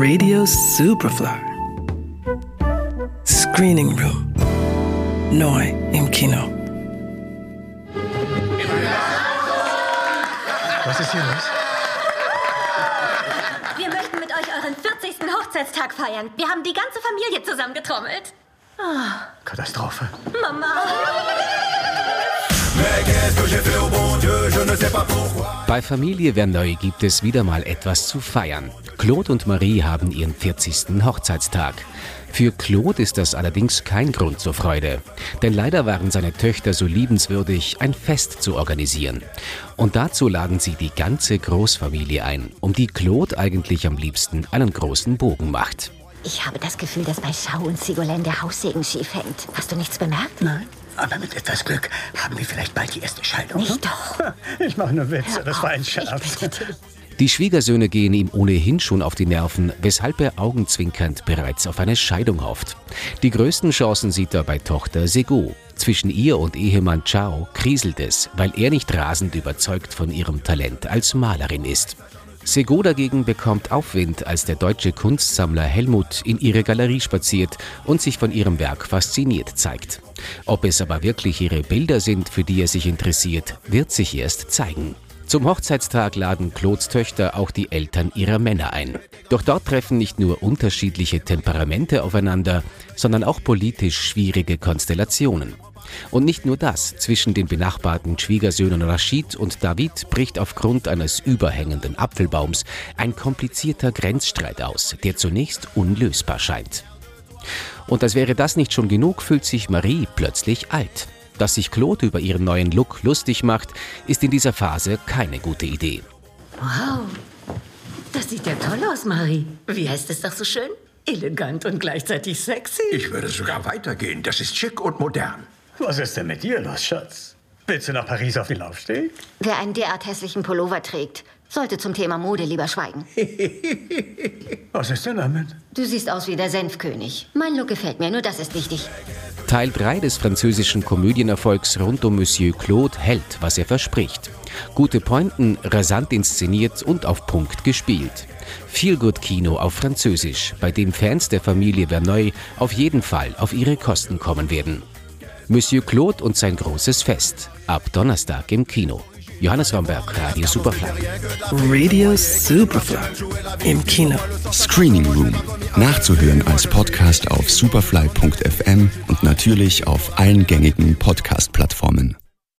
Radio Superfly. Screening Room. Neu im Kino. Was ist hier los? Wir möchten mit euch euren 40. Hochzeitstag feiern. Wir haben die ganze Familie zusammengetrommelt. Katastrophe. Mama. Bei Familie Verneuil gibt es wieder mal etwas zu feiern. Claude und Marie haben ihren 40. Hochzeitstag. Für Claude ist das allerdings kein Grund zur Freude. Denn leider waren seine Töchter so liebenswürdig, ein Fest zu organisieren. Und dazu laden sie die ganze Großfamilie ein, um die Claude eigentlich am liebsten einen großen Bogen macht. Ich habe das Gefühl, dass bei Schau und Sigolène der Haussegen schief hängt. Hast du nichts bemerkt? Nein. Aber mit etwas Glück haben wir vielleicht bald die erste Scheidung. Nicht doch. Ich mache nur Witze, das war ein Scherz. Ich bitte dich. Die Schwiegersöhne gehen ihm ohnehin schon auf die Nerven, weshalb er augenzwinkernd bereits auf eine Scheidung hofft. Die größten Chancen sieht er bei Tochter Sego. Zwischen ihr und Ehemann Chao kriselt es, weil er nicht rasend überzeugt von ihrem Talent als Malerin ist. Sego dagegen bekommt Aufwind, als der deutsche Kunstsammler Helmut in ihre Galerie spaziert und sich von ihrem Werk fasziniert zeigt. Ob es aber wirklich ihre Bilder sind, für die er sich interessiert, wird sich erst zeigen. Zum Hochzeitstag laden Claudes Töchter auch die Eltern ihrer Männer ein. Doch dort treffen nicht nur unterschiedliche Temperamente aufeinander, sondern auch politisch schwierige Konstellationen. Und nicht nur das, zwischen den benachbarten Schwiegersöhnen Rashid und David bricht aufgrund eines überhängenden Apfelbaums ein komplizierter Grenzstreit aus, der zunächst unlösbar scheint. Und als wäre das nicht schon genug, fühlt sich Marie plötzlich alt. Dass sich Claude über ihren neuen Look lustig macht, ist in dieser Phase keine gute Idee. Wow, das sieht ja toll aus, Marie. Wie heißt es doch so schön? Elegant und gleichzeitig sexy. Ich würde sogar weitergehen. Das ist schick und modern. Was ist denn mit dir los, Schatz? Willst du nach Paris auf den Laufsteg? Wer einen derart hässlichen Pullover trägt, sollte zum Thema Mode lieber schweigen. Was ist denn damit? Du siehst aus wie der Senfkönig. Mein Look gefällt mir, nur das ist wichtig. Teil 3 des französischen Komödienerfolgs rund um Monsieur Claude hält, was er verspricht. Gute Pointen, rasant inszeniert und auf Punkt gespielt. Feelgood-Kino auf Französisch, bei dem Fans der Familie Verneuil auf jeden Fall auf ihre Kosten kommen werden. Monsieur Claude und sein großes Fest. Ab Donnerstag im Kino. Johannes Romberg, Radio Superfly. Radio Superfly. Im Kino. Screening Room. Nachzuhören als Podcast auf superfly.fm und natürlich auf allen gängigen Podcast-Plattformen.